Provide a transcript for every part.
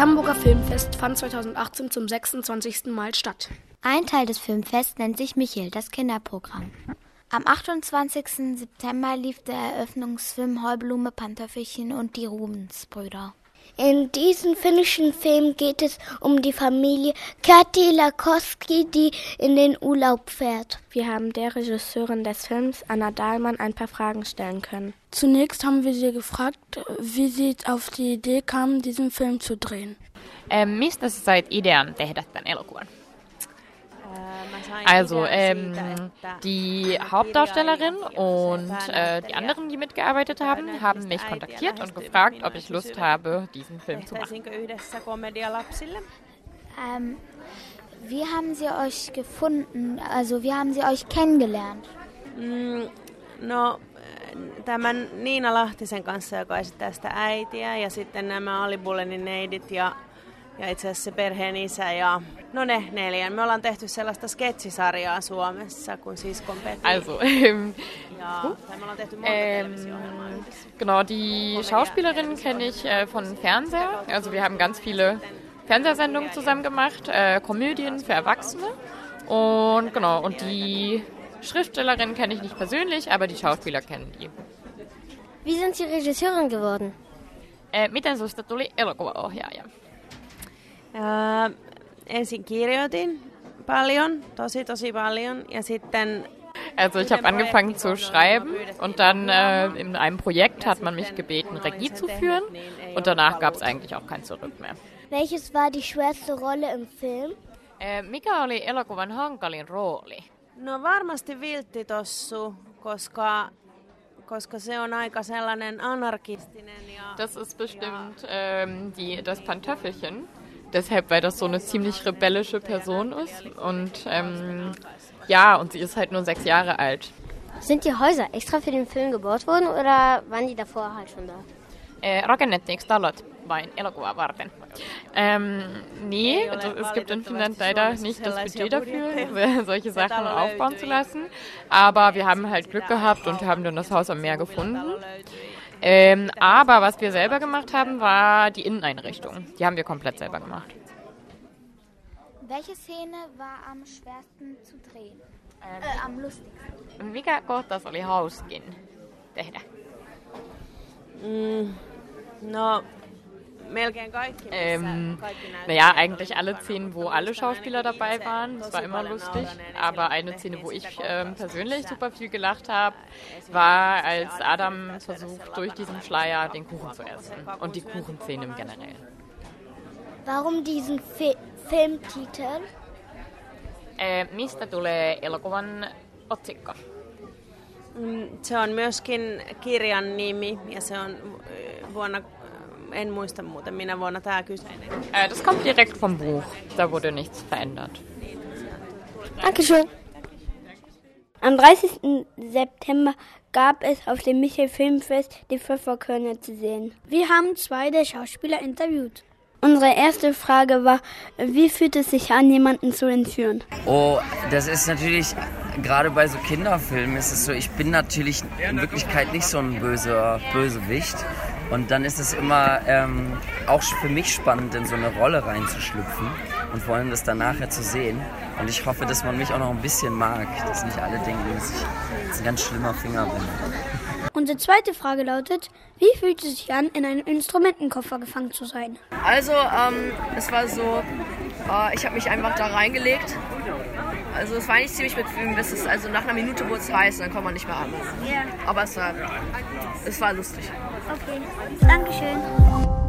Hamburger Filmfest fand 2018 zum 26. Mal statt. Ein Teil des Filmfests nennt sich Michel, das Kinderprogramm. Am 28. September lief der Eröffnungsfilm Heublume, Pantöffelchen und die Rubensbrüder. In diesem finnischen Film geht es um die Familie Kati Lakoski, die in den Urlaub fährt. Wir haben der Regisseurin des Films, Anna Dahlmann, ein paar Fragen stellen können. Zunächst haben wir sie gefragt, wie sie auf die Idee kam, diesen Film zu drehen. Ähm, mistä sä sait idean tehdä tämän elokuvan? Also ähm, die Hauptdarstellerin und äh, die anderen, die mitgearbeitet haben, haben mich kontaktiert und gefragt, ob ich Lust habe, diesen Film zu machen. Ähm, wie haben Sie euch gefunden? Also wie haben Sie euch kennengelernt? Mm, no, tämän Niina Lahtisen kanssa, joka esittää sitä äitiä, ja sitten nämä Ali Bullenin neidit ja ja itse asiassa se perheen isä ja no ne neljän. Me ollaan tehty sellaista sketsisarjaa Suomessa kuin Siskon Peti. Also, ähm, ja, tai me ollaan tehty monta ähm, genau, die Schauspielerin kenne ich äh, von Fernseher. Also wir haben ganz viele Fernsehsendungen zusammen gemacht, äh, Komödien für Erwachsene. Und genau, und die Schriftstellerin kenne ich nicht persönlich, aber die Schauspieler kennen die. Wie sind Sie Regisseurin geworden? Äh, miten susta tuli elokuvaohjaaja? Ää, ensin kirjoitin paljon, tosi tosi paljon ja sitten Also ich habe angefangen zu schreiben und dann äh, in einem Projekt hat man mich gebeten, Regie zu führen und danach gab es eigentlich auch kein Zurück mehr. Welches war die schwerste Rolle im Film? Äh, mikä oli elokuvan hankalin rooli? No varmasti vilttitossu, koska, koska se on aika sellainen anarkistinen. Ja, das ist bestimmt ähm, die, das Pantöffelchen. Deshalb, weil das so eine ziemlich rebellische Person ist. Und ähm, ja, und sie ist halt nur sechs Jahre alt. Sind die Häuser extra für den Film gebaut worden oder waren die davor halt schon da? Äh, rakennettiinko talot vain elokuvaa varten? Ähm, nee, also es gibt in Finnland leider nicht das Budget dafür, solche Sachen aufbauen zu lassen. Aber wir haben halt Glück gehabt und haben dann das Haus am Meer gefunden. Ähm, aber was wir selber gemacht haben, war die Inneneinrichtung. Die haben wir komplett selber gemacht. Welche Szene war am schwersten zu drehen? Ähm, äh, am lustigsten? Mikä kohtaus oli hauskin tehdä? Mm, no, melkein kaikki. Ähm, naja, eigentlich alle Szenen, wo alle Schauspieler dabei waren. Das war immer lustig. Aber eine Szene, wo ich ähm, persönlich super viel gelacht habe, war, als Adam versucht, durch diesen Schleier den Kuchen zu essen. Und die Kuchenszene im Generellen. Warum diesen Fi Filmtitel? Äh, mistä tulee elokuvan otsikko? Se on myöskin kirjan nimi ja se on vuonna en muista muuten minä vuonna tämä kyseinen. Äh, das kommt direkt vom Buch. Da wurde nichts verändert. Dankeschön. Am 30. September gab es auf dem Michel Filmfest die Pfefferkörner zu sehen. Wir haben zwei der Schauspieler interviewt. Unsere erste Frage war, wie fühlt es sich an, jemanden zu entführen? Oh, das ist natürlich, gerade bei so Kinderfilmen ist es so, ich bin natürlich in Wirklichkeit nicht so ein böser Bösewicht. Und dann ist es immer ähm, auch für mich spannend, in so eine Rolle reinzuschlüpfen und vor allem das dann nachher zu sehen. Und ich hoffe, dass man mich auch noch ein bisschen mag, dass nicht alle denken, dass ich ein ganz schlimmer Finger bin. Unsere zweite Frage lautet, wie fühlt es sich an, in einem Instrumentenkoffer gefangen zu sein? Also, ähm, es war so, äh, ich habe mich einfach da reingelegt. Also es war eigentlich ziemlich bequem, bis es, also nach einer Minute wurde es heiß, dann kann man nicht mehr atmen. Ja. Aber es war, es war lustig. Okay, Dankeschön.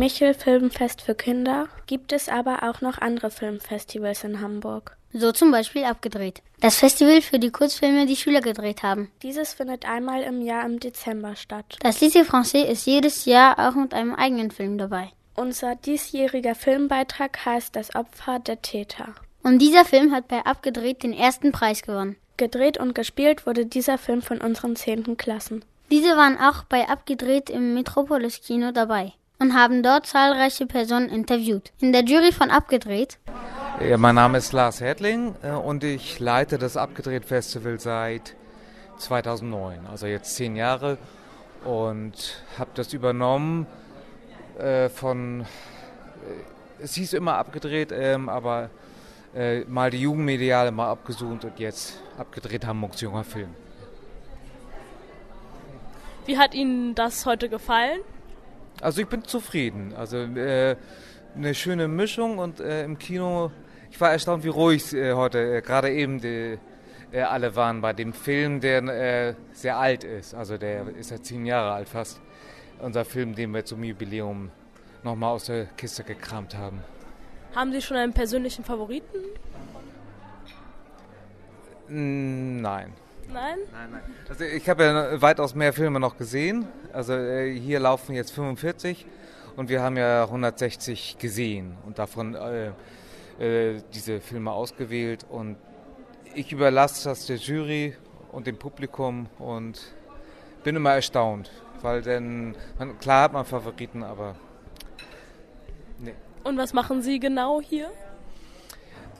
Michel Filmfest für Kinder gibt es aber auch noch andere Filmfestivals in Hamburg. So zum Beispiel abgedreht. Das Festival für die Kurzfilme, die Schüler gedreht haben. Dieses findet einmal im Jahr im Dezember statt. Das Lycée Français ist jedes Jahr auch mit einem eigenen Film dabei. Unser diesjähriger Filmbeitrag heißt Das Opfer der Täter. Und dieser Film hat bei Abgedreht den ersten Preis gewonnen. Gedreht und gespielt wurde dieser Film von unseren zehnten Klassen. Diese waren auch bei Abgedreht im Metropolis Kino dabei. Und haben dort zahlreiche Personen interviewt. In der Jury von Abgedreht ja, mein Name ist Lars Hedling äh, und ich leite das Abgedreht Festival seit 2009, also jetzt zehn Jahre und habe das übernommen äh, von, äh, es hieß immer abgedreht, ähm, aber äh, mal die Jugendmediale mal abgesucht und jetzt abgedreht Hamburgs junger Film. Wie hat Ihnen das heute gefallen? Also ich bin zufrieden. Also äh, eine schöne Mischung und äh, im Kino, ich war erstaunt, wie ruhig äh, heute äh, gerade eben die, äh, alle waren bei dem Film, der äh, sehr alt ist. Also der ist ja zehn Jahre alt fast. Unser Film, den wir zum Jubiläum nochmal aus der Kiste gekramt haben. Haben Sie schon einen persönlichen Favoriten? Nein. Nein? Nein, nein. Also ich habe ja weitaus mehr Filme noch gesehen. Also äh, hier laufen jetzt 45 und wir haben ja 160 gesehen und davon äh, äh, diese Filme ausgewählt. Und ich überlasse das der Jury und dem Publikum und bin immer erstaunt, weil denn man, klar hat man Favoriten, aber nee. Und was machen Sie genau hier?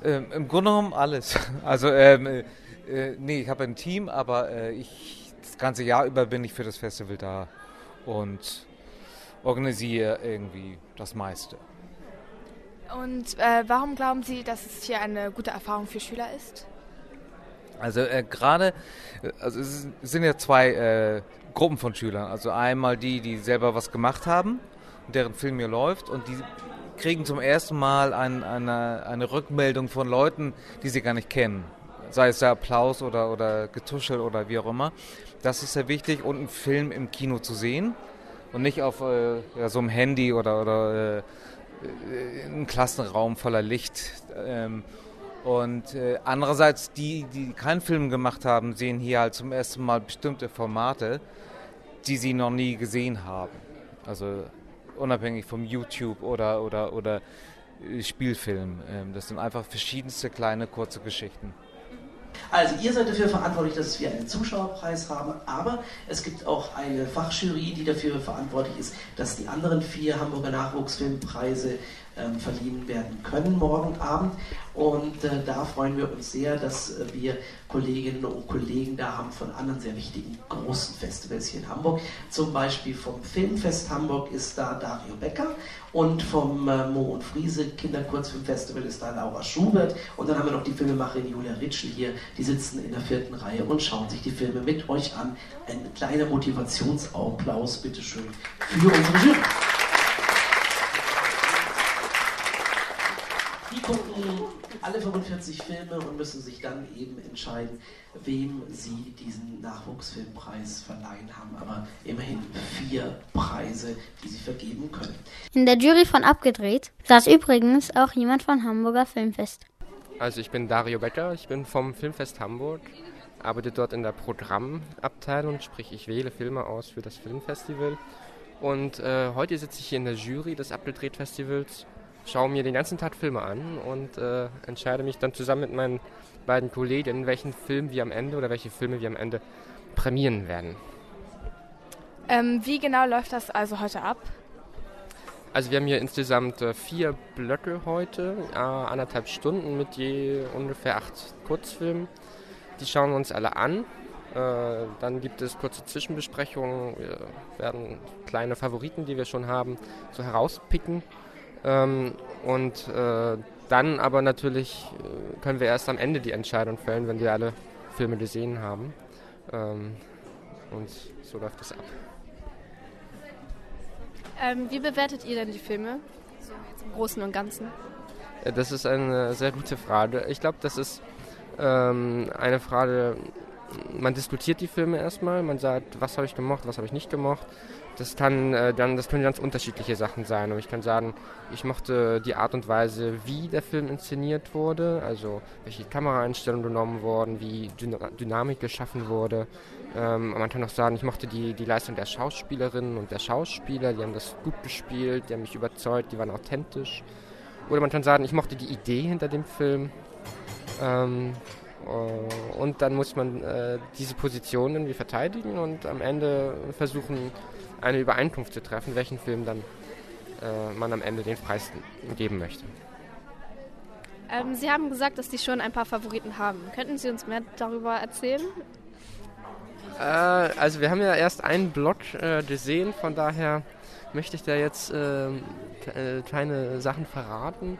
Ähm, Im Grunde genommen alles. Also ähm, äh, äh, nee, ich habe ein Team, aber äh, ich das ganze Jahr über bin ich für das Festival da und organisiere irgendwie das meiste. Und äh, warum glauben Sie, dass es hier eine gute Erfahrung für Schüler ist? Also äh, gerade, äh, also es sind ja zwei äh, Gruppen von Schülern. Also einmal die, die selber was gemacht haben und deren Film hier läuft und die kriegen zum ersten Mal ein, eine, eine Rückmeldung von Leuten, die sie gar nicht kennen sei es der Applaus oder, oder Getuschel oder wie auch immer. Das ist sehr wichtig und einen Film im Kino zu sehen und nicht auf äh, ja, so einem Handy oder, oder äh, einem Klassenraum voller Licht. Ähm, und äh, andererseits, die, die keinen Film gemacht haben, sehen hier halt zum ersten Mal bestimmte Formate, die sie noch nie gesehen haben. Also unabhängig vom YouTube oder, oder, oder äh, Spielfilm. Ähm, das sind einfach verschiedenste kleine kurze Geschichten. Also ihr seid dafür verantwortlich, dass wir einen Zuschauerpreis haben, aber es gibt auch eine Fachjury, die dafür verantwortlich ist, dass die anderen vier Hamburger Nachwuchsfilmpreise verliehen werden können morgen Abend. Und äh, da freuen wir uns sehr, dass äh, wir Kolleginnen und Kollegen da haben von anderen sehr wichtigen großen Festivals hier in Hamburg. Zum Beispiel vom Filmfest Hamburg ist da Dario Becker und vom äh, Mo und Friese Kinderkurzfilmfestival ist da Laura Schubert. Und dann haben wir noch die Filmemacherin Julia Ritschel hier, die sitzen in der vierten Reihe und schauen sich die Filme mit euch an. Ein kleiner Motivationsapplaus, bitteschön, für unsere Jury. Die gucken alle 45 Filme und müssen sich dann eben entscheiden, wem sie diesen Nachwuchsfilmpreis verleihen haben. Aber immerhin vier Preise, die sie vergeben können. In der Jury von Abgedreht saß übrigens auch jemand vom Hamburger Filmfest. Also ich bin Dario Becker, ich bin vom Filmfest Hamburg, arbeite dort in der Programmabteilung, sprich ich wähle Filme aus für das Filmfestival. Und äh, heute sitze ich hier in der Jury des Abgedreht Festivals schaue mir den ganzen Tag Filme an und äh, entscheide mich dann zusammen mit meinen beiden Kollegen, welchen Film wir am Ende oder welche Filme wir am Ende prämieren werden. Ähm, wie genau läuft das also heute ab? Also wir haben hier insgesamt äh, vier Blöcke heute, äh, anderthalb Stunden mit je ungefähr acht Kurzfilmen. Die schauen wir uns alle an. Äh, dann gibt es kurze Zwischenbesprechungen. Wir werden kleine Favoriten, die wir schon haben, so herauspicken ähm, und äh, dann aber natürlich äh, können wir erst am Ende die Entscheidung fällen, wenn wir alle Filme gesehen haben. Ähm, und so läuft es ab. Ähm, wie bewertet ihr denn die Filme? So jetzt im Großen und Ganzen. Äh, das ist eine sehr gute Frage. Ich glaube, das ist ähm, eine Frage, man diskutiert die Filme erstmal, man sagt, was habe ich gemocht, was habe ich nicht gemocht. Das kann äh, dann, das können ganz unterschiedliche Sachen sein. Und ich kann sagen, ich mochte die Art und Weise, wie der Film inszeniert wurde, also welche Kameraeinstellungen genommen wurden, wie Dynamik geschaffen wurde. Ähm, man kann auch sagen, ich mochte die, die Leistung der Schauspielerinnen und der Schauspieler, die haben das gut gespielt, die haben mich überzeugt, die waren authentisch. Oder man kann sagen, ich mochte die Idee hinter dem Film. Ähm, äh, und dann muss man äh, diese Position irgendwie verteidigen und am Ende versuchen, eine Übereinkunft zu treffen, welchen Film dann äh, man am Ende den Preis geben möchte. Ähm, Sie haben gesagt, dass Sie schon ein paar Favoriten haben. Könnten Sie uns mehr darüber erzählen? Äh, also wir haben ja erst einen Blog äh, gesehen, von daher möchte ich da jetzt ähm, äh, keine Sachen verraten.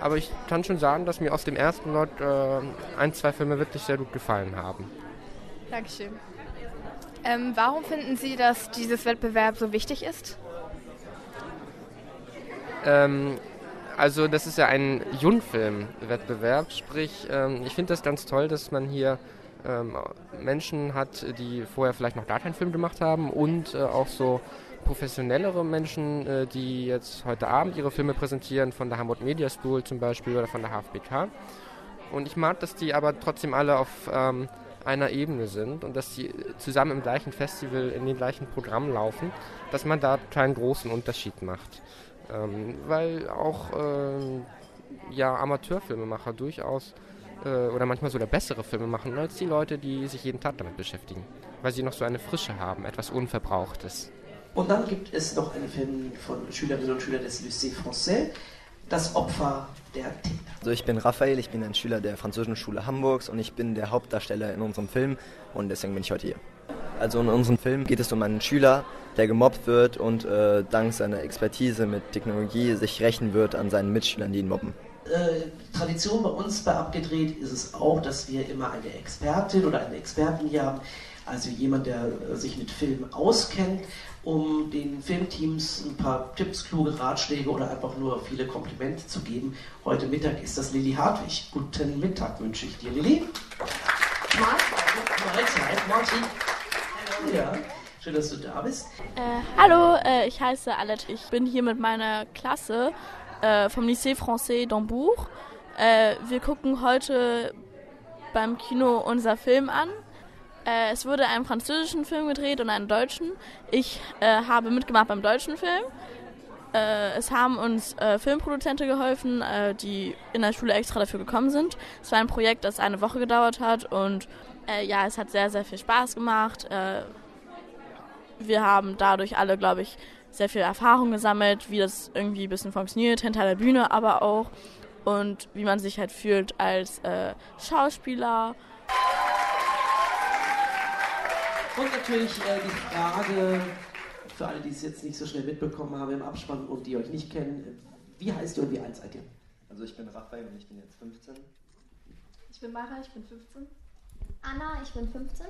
Aber ich kann schon sagen, dass mir aus dem ersten Lot äh, ein, zwei Filme wirklich sehr gut gefallen haben. Dankeschön. Ähm, warum finden Sie, dass dieses Wettbewerb so wichtig ist? Ähm, also das ist ja ein Jungfilm-Wettbewerb, sprich ähm, ich finde das ganz toll, dass man hier ähm, Menschen hat, die vorher vielleicht noch gar keinen Film gemacht haben und äh, auch so professionellere Menschen, äh, die jetzt heute Abend ihre Filme präsentieren, von der Hamburg Media School zum Beispiel oder von der HFBK. Und ich mag, dass die aber trotzdem alle auf ähm, einer Ebene sind und dass die zusammen im gleichen Festival in den gleichen Programmen laufen, dass man da keinen großen Unterschied macht. Ähm, weil auch ähm, ja, Amateurfilmemacher durchaus äh, oder manchmal sogar bessere Filme machen als die Leute, die sich jeden Tag damit beschäftigen, weil sie noch so eine Frische haben, etwas Unverbrauchtes. Und dann gibt es noch einen Film von Schülerinnen und Schülern des Lycée Français, Das Opfer der Täter. Also ich bin Raphael, ich bin ein Schüler der Französischen Schule Hamburgs und ich bin der Hauptdarsteller in unserem Film und deswegen bin ich heute hier. Also in unserem Film geht es um einen Schüler, der gemobbt wird und äh, dank seiner Expertise mit Technologie sich rächen wird an seinen Mitschülern, die ihn mobben. Äh, Tradition bei uns bei Abgedreht ist es auch, dass wir immer eine Expertin oder einen Experten hier haben, also jemand, der äh, sich mit Filmen auskennt, um den Filmteams ein paar Tipps, kluge Ratschläge oder einfach nur viele Komplimente zu geben. Heute Mittag ist das Lilly Hartwig. Guten Mittag wünsche ich dir, Lilly. Mahlzeit, Martin. Ja, schön, dass du da bist. Äh, hallo, äh, ich heiße Alet. Ich bin hier mit meiner Klasse äh, vom Lycée Français d'Hambourg. Äh, wir gucken heute beim Kino unser Film an. Äh, es wurde einen französischen Film gedreht und einen deutschen. Ich äh, habe mitgemacht beim deutschen Film. es haben uns Filmproduzenten geholfen, die in der Schule extra dafür gekommen sind. Es war ein Projekt, das eine Woche gedauert hat und äh, ja, es hat sehr, sehr viel Spaß gemacht. Äh, wir haben dadurch alle, glaube ich, sehr viel Erfahrung gesammelt, wie das irgendwie ein bisschen funktioniert, hinter der Bühne aber auch. Und wie man sich halt fühlt als äh, Schauspieler. Und natürlich äh, die Frage, für alle, die es jetzt nicht so schnell mitbekommen haben im Abspann und die euch nicht kennen, wie heißt ihr und wie alt seid ihr? Also ich bin Raphael und ich bin jetzt 15. Ich bin Mara, ich bin 15. Anna, ich bin 15.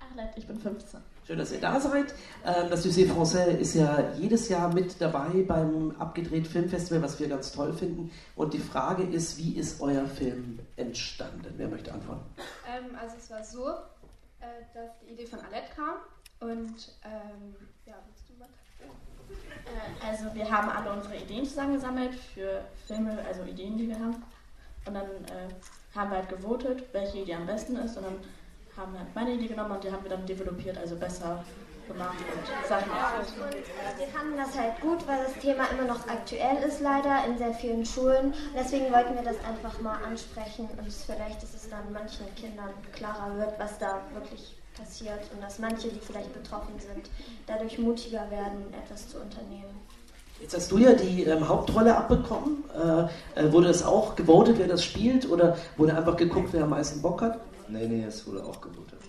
Arlette, ich bin 15. Schön, dass ihr da seid. Ähm, das Lycée Français ist ja jedes Jahr mit dabei beim Abgedreht Filmfestival, was wir ganz toll finden. Und die Frage ist, wie ist euer Film entstanden? Wer möchte antworten? Ähm, also es war so, äh, dass die Idee von Alette kam. Und ähm, ja, willst du was? Äh, also wir haben alle unsere Ideen zusammengesammelt für Filme, also Ideen, die wir haben. Und dann äh, haben wir halt gewotet, welche Idee am besten ist und dann haben wir halt meine Idee genommen und die haben wir dann developiert, also besser gemacht und Sachen und Wir fanden das halt gut, weil das Thema immer noch aktuell ist leider in sehr vielen Schulen. Deswegen wollten wir das einfach mal ansprechen und vielleicht, dass es dann manchen Kindern klarer wird, was da wirklich passiert und dass manche, die vielleicht betroffen sind, dadurch mutiger werden, etwas zu unternehmen. Jetzt hast du ja die ähm, Hauptrolle abbekommen. Äh, äh, wurde das auch gewotet, wer das spielt? Oder wurde einfach geguckt, wer am meisten Bock hat? Nee, nee, es wurde auch gewotet.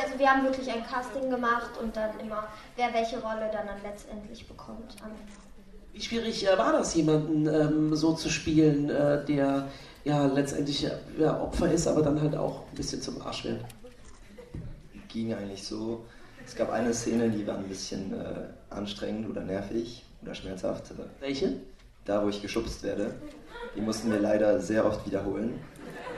Also wir haben wirklich ein Casting gemacht und dann immer, wer welche Rolle dann, dann letztendlich bekommt. Wie schwierig äh, war das, jemanden ähm, so zu spielen, äh, der ja letztendlich ja, Opfer ist, aber dann halt auch ein bisschen zum Arsch wird? Ging eigentlich so. Es gab eine Szene, die war ein bisschen äh, anstrengend oder nervig oder schmerzhaft. Welche? Da, wo ich geschubst werde. Die mussten wir leider sehr oft wiederholen.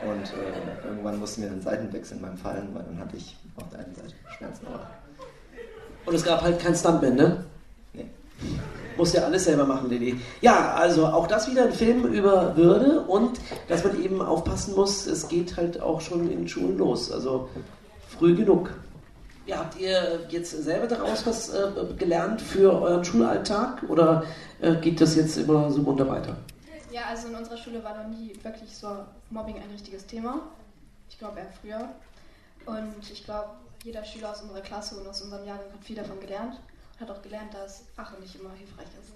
Und äh, irgendwann mussten wir den Seiten wechseln beim Fallen, weil dann hatte ich auf der einen Seite Schmerzen. Aber Und es gab halt kein Stuntman, ne? Nee. Muss ja alles selber machen, Lili. Ja, also auch das wieder ein Film über Würde und dass man eben aufpassen muss, es geht halt auch schon in Schulen los. Also früh genug. Ja, habt ihr jetzt selber daraus was äh, gelernt für euren Schulalltag oder äh, geht das jetzt immer so munter weiter? Ja, also in unserer Schule war noch nie wirklich so Mobbing ein richtiges Thema. Ich glaube eher früher. Und ich glaube, jeder Schüler aus unserer Klasse und aus unserem Jahrgang hat viel davon gelernt. hat auch gelernt, dass Rache nicht immer hilfreich ist.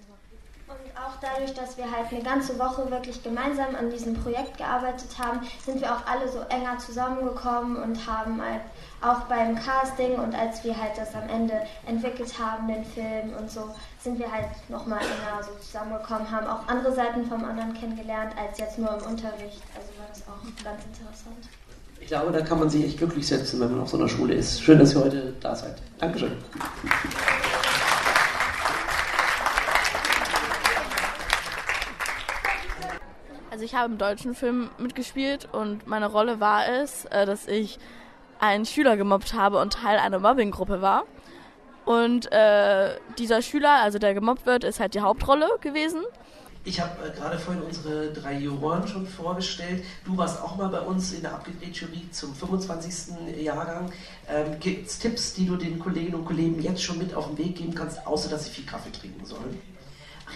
Und auch dadurch, dass wir halt eine ganze Woche wirklich gemeinsam an diesem Projekt gearbeitet haben, sind wir auch alle so enger zusammengekommen und haben halt auch beim Casting und als wir halt das am Ende entwickelt haben, den Film und so, sind wir halt nochmal enger so zusammengekommen, haben auch andere Seiten vom anderen kennengelernt, als jetzt nur im Unterricht. Also war das auch ganz interessant. Ich glaube, da kann man sich echt glücklich setzen, wenn man auf so einer Schule ist. Schön, dass ihr heute da seid. Dankeschön. Also ich habe im deutschen Film mitgespielt und meine Rolle war es, äh, dass ich einen Schüler gemobbt habe und Teil einer Mobbinggruppe war. Und äh, dieser Schüler, also der gemobbt wird, ist halt die Hauptrolle gewesen. Ich habe äh, gerade vorhin unsere drei Juroren schon vorgestellt. Du warst auch mal bei uns in der Abgedreht-Jury zum 25. Jahrgang. Ähm, Gibt es Tipps, die du den Kolleginnen und Kollegen jetzt schon mit auf den Weg geben kannst, außer dass sie viel Kaffee trinken sollen?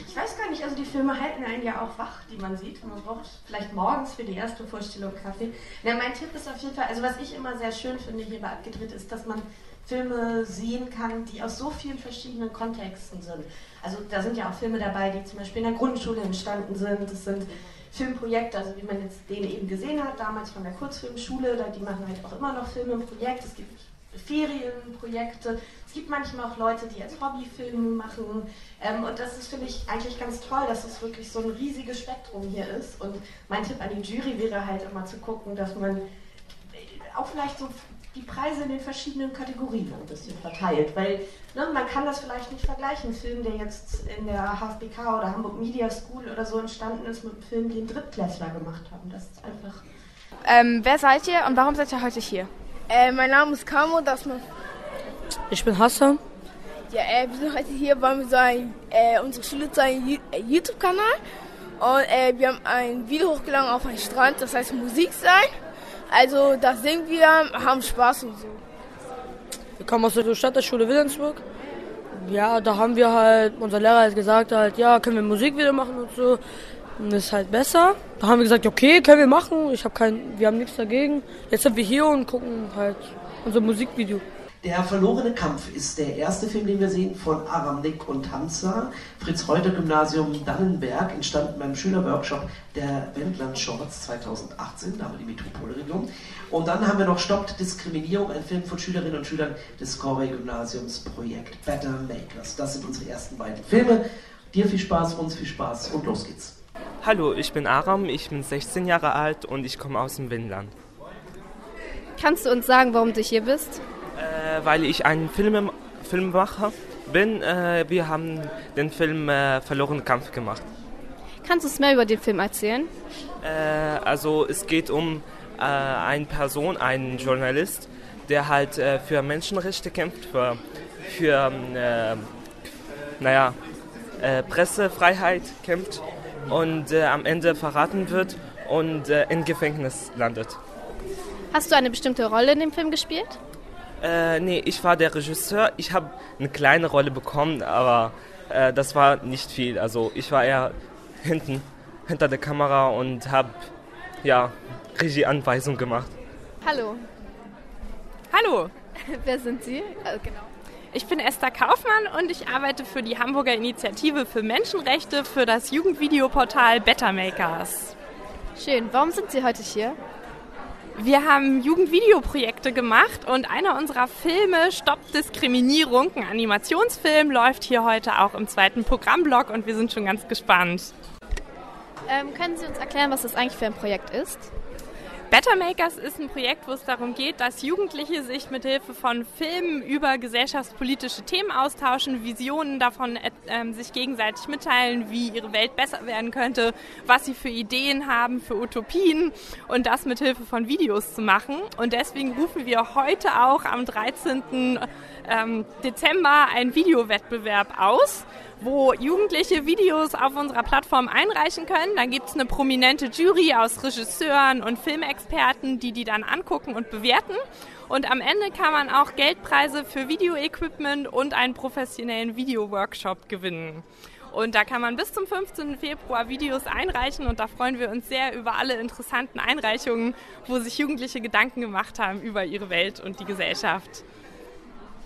Ich weiß gar nicht, also die Filme halten einen ja auch wach, die man sieht. Man braucht vielleicht morgens für die erste Vorstellung Kaffee. Ja, mein Tipp ist auf jeden Fall, also was ich immer sehr schön finde hier bei Abgedreht, ist, dass man Filme sehen kann, die aus so vielen verschiedenen Kontexten sind. Also da sind ja auch Filme dabei, die zum Beispiel in der Grundschule entstanden sind. Das sind Filmprojekte, also wie man jetzt den eben gesehen hat, damals von der Kurzfilmschule, die machen halt auch immer noch Filme im Projekt. Es gibt Ferienprojekte. Es gibt manchmal auch Leute, die jetzt Hobbyfilme machen. Ähm, und das ist, finde ich, eigentlich ganz toll, dass es wirklich so ein riesiges Spektrum hier ist. Und mein Tipp an die Jury wäre halt immer zu gucken, dass man auch vielleicht so die Preise in den verschiedenen Kategorien ein bisschen verteilt. Weil ne, man kann das vielleicht nicht vergleichen. Ein Film, der jetzt in der HFBK oder Hamburg Media School oder so entstanden ist, mit einem Film, den Drittklässler gemacht haben. Das ist einfach. Ähm, wer seid ihr und warum seid ihr heute hier? Äh, mein Name ist Kamo, das man. Ich bin Hassan. Ja, äh, wir sind heute hier, weil wir so ein, äh, unsere Schule zu einem äh, YouTube-Kanal und äh, wir haben ein Video hochgeladen auf einen Strand, das heißt Musik sein. Also das singen wir, haben Spaß und so. Wir kommen aus der Stadtschule Wilhelmsburg. Ja, da haben wir halt, unser Lehrer hat gesagt halt, ja, können wir Musikvideo machen und so. Und ist halt besser. Da haben wir gesagt, okay, können wir machen. Ich habe kein, wir haben nichts dagegen. Jetzt sind wir hier und gucken halt unser Musikvideo. Der verlorene Kampf ist der erste Film, den wir sehen von Aram Nick und Hamza. Fritz-Reuter-Gymnasium Dannenberg, entstanden beim Schülerworkshop der Wendland Shorts 2018, da haben wir die Metropolregion. Und dann haben wir noch Stoppt Diskriminierung, ein Film von Schülerinnen und Schülern des Corvey-Gymnasiums Projekt Better Makers. Das sind unsere ersten beiden Filme. Dir viel Spaß, uns viel Spaß und los geht's. Hallo, ich bin Aram, ich bin 16 Jahre alt und ich komme aus dem Wendland. Kannst du uns sagen, warum du hier bist? Äh, weil ich ein Film, Filmemacher bin. Äh, wir haben den Film äh, Verloren Kampf gemacht. Kannst du uns mehr über den Film erzählen? Äh, also es geht um äh, eine Person, einen Journalist, der halt äh, für Menschenrechte kämpft, für, für naja, Pressefreiheit kämpft und am Ende verraten wird und im Gefängnis landet. Hast du eine bestimmte Rolle in dem Film gespielt? Äh, nee, ich war der Regisseur. Ich habe eine kleine Rolle bekommen, aber äh, das war nicht viel. Also ich war eher hinten, hinter der Kamera und habe ja, Regieanweisung gemacht. Hallo. Hallo. Wer sind Sie? Also, genau. Ich bin Esther Kaufmann und ich arbeite für die Hamburger Initiative für Menschenrechte für das Jugendvideoportal Better Makers. Schön. Warum sind Sie heute hier? Wir haben Jugendvideoprojekte gemacht und einer unserer Filme, Stopp Diskriminierung, ein Animationsfilm, läuft hier heute auch im zweiten Programmblock und wir sind schon ganz gespannt. Ähm, können Sie uns erklären, was das eigentlich für ein Projekt ist? Better Makers ist ein Projekt, wo es darum geht, dass Jugendliche sich mit Hilfe von Filmen über gesellschaftspolitische Themen austauschen, Visionen davon äh, sich gegenseitig mitteilen, wie ihre Welt besser werden könnte, was sie für Ideen haben, für Utopien und das mit Hilfe von Videos zu machen. Und deswegen rufen wir heute auch am 13. Ähm, Dezember einen Videowettbewerb aus wo Jugendliche Videos auf unserer Plattform einreichen können. Dann gibt es eine prominente Jury aus Regisseuren und Filmexperten, die die dann angucken und bewerten. Und am Ende kann man auch Geldpreise für Videoequipment und einen professionellen Videoworkshop gewinnen. Und da kann man bis zum 15. Februar Videos einreichen und da freuen wir uns sehr über alle interessanten Einreichungen, wo sich Jugendliche Gedanken gemacht haben über ihre Welt und die Gesellschaft.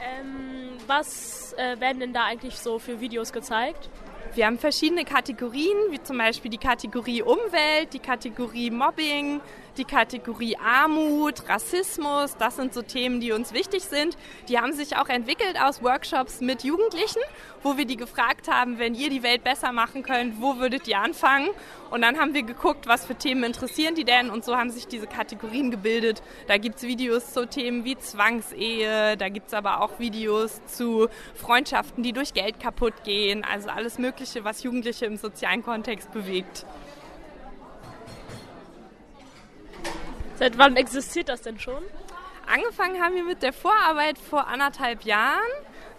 Ähm, was äh, werden denn da eigentlich so für Videos gezeigt? Wir haben verschiedene Kategorien, wie zum Beispiel die Kategorie Umwelt, die Kategorie Mobbing, die Kategorie Armut, Rassismus. Das sind so Themen, die uns wichtig sind. Die haben sich auch entwickelt aus Workshops mit Jugendlichen, wo wir die gefragt haben, wenn ihr die Welt besser machen könnt, wo würdet ihr anfangen? Und dann haben wir geguckt, was für Themen interessieren die denn? Und so haben sich diese Kategorien gebildet. Da gibt es Videos zu Themen wie Zwangsehe, da gibt es aber auch Videos zu Freundschaften, die durch Geld kaputt gehen. Also alles Mögliche, was Jugendliche im sozialen Kontext bewegt. Seit wann existiert das denn schon? Angefangen haben wir mit der Vorarbeit vor anderthalb Jahren.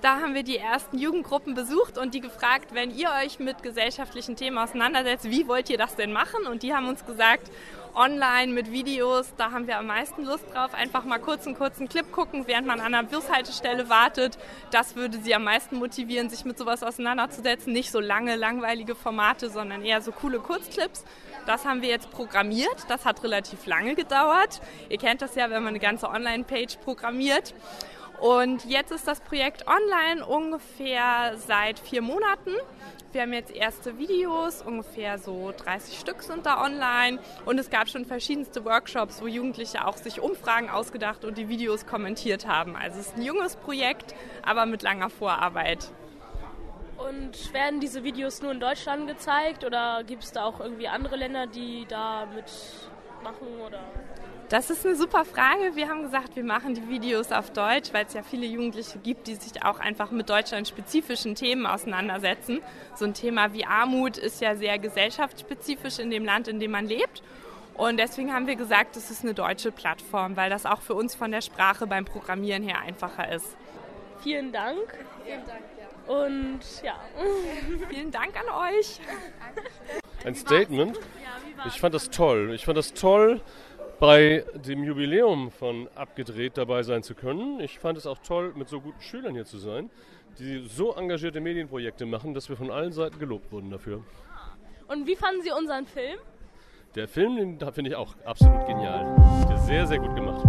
Da haben wir die ersten Jugendgruppen besucht und die gefragt, wenn ihr euch mit gesellschaftlichen Themen auseinandersetzt, wie wollt ihr das denn machen? Und die haben uns gesagt, online mit Videos, da haben wir am meisten Lust drauf. Einfach mal kurz einen kurzen Clip gucken, während man an einer Bushaltestelle wartet. Das würde sie am meisten motivieren, sich mit sowas auseinanderzusetzen. Nicht so lange, langweilige Formate, sondern eher so coole Kurzclips. Das haben wir jetzt programmiert. Das hat relativ lange gedauert. Ihr kennt das ja, wenn man eine ganze Online-Page programmiert. Und jetzt ist das Projekt online ungefähr seit vier Monaten. Wir haben jetzt erste Videos, ungefähr so 30 Stück sind da online. Und es gab schon verschiedenste Workshops, wo Jugendliche auch sich Umfragen ausgedacht und die Videos kommentiert haben. Also es ist ein junges Projekt, aber mit langer Vorarbeit. Und werden diese Videos nur in Deutschland gezeigt oder gibt es da auch irgendwie andere Länder, die da mitmachen oder? Das ist eine super Frage. Wir haben gesagt, wir machen die Videos auf Deutsch, weil es ja viele Jugendliche gibt, die sich auch einfach mit deutschlandspezifischen Themen auseinandersetzen. So ein Thema wie Armut ist ja sehr gesellschaftsspezifisch in dem Land, in dem man lebt. Und deswegen haben wir gesagt, es ist eine deutsche Plattform, weil das auch für uns von der Sprache beim Programmieren her einfacher ist. Vielen Dank. Vielen Dank. Und ja. Vielen Dank an euch. Ein Statement. Ich fand das toll. Ich fand das toll, bei dem Jubiläum von Abgedreht dabei sein zu können. Ich fand es auch toll, mit so guten Schülern hier zu sein, die so engagierte Medienprojekte machen, dass wir von allen Seiten gelobt wurden dafür. Und wie fanden Sie unseren Film? Der Film, den finde ich auch absolut genial. Der ist sehr, sehr gut gemacht.